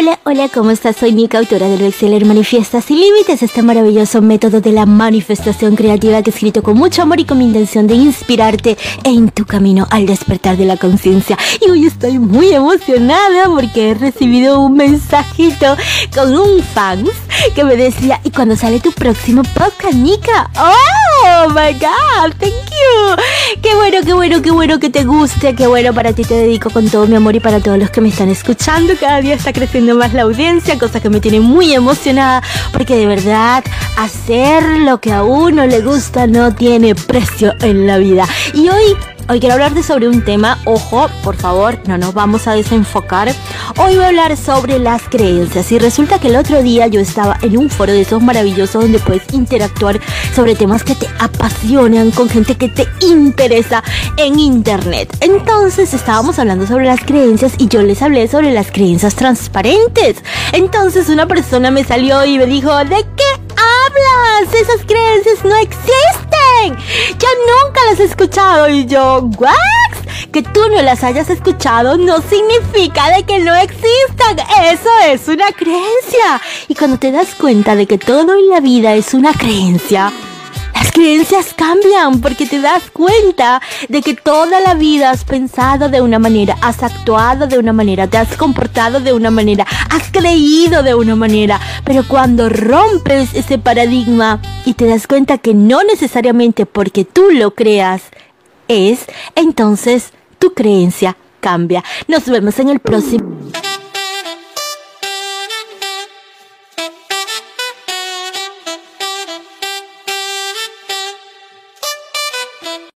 Hola, hola, ¿cómo estás? Soy Nika, autora del bestseller Manifiesta sin Límites, este maravilloso método de la manifestación creativa que he escrito con mucho amor y con mi intención de inspirarte en tu camino al despertar de la conciencia. Y hoy estoy muy emocionada porque he recibido un mensajito con un fans que me decía, ¿y cuando sale tu próximo podcast, Nika? ¡Oh, my God! ¡Thank you! ¡Qué bueno, qué bueno, qué bueno que te guste! ¡Qué bueno! Para ti te dedico con todo mi amor y para todos los que me están escuchando. Cada día está creciendo más la audiencia, cosa que me tiene muy emocionada porque de verdad hacer lo que a uno le gusta no tiene precio en la vida. Y hoy Hoy quiero hablarte sobre un tema, ojo, por favor, no nos vamos a desenfocar. Hoy voy a hablar sobre las creencias. Y resulta que el otro día yo estaba en un foro de esos maravillosos donde puedes interactuar sobre temas que te apasionan con gente que te interesa en internet. Entonces estábamos hablando sobre las creencias y yo les hablé sobre las creencias transparentes. Entonces una persona me salió y me dijo, ¿de qué hablas? Esas creencias no existen. Ya nunca las he escuchado. Y yo, ¿what? Que tú no las hayas escuchado no significa de que no existan. Eso es una creencia. Y cuando te das cuenta de que todo en la vida es una creencia, las creencias cambian porque te das cuenta de que toda la vida has pensado de una manera, has actuado de una manera, te has comportado de una manera, has creído de una manera. Pero cuando rompes ese paradigma y te das cuenta que no necesariamente porque tú lo creas es, entonces tu creencia cambia. Nos vemos en el próximo.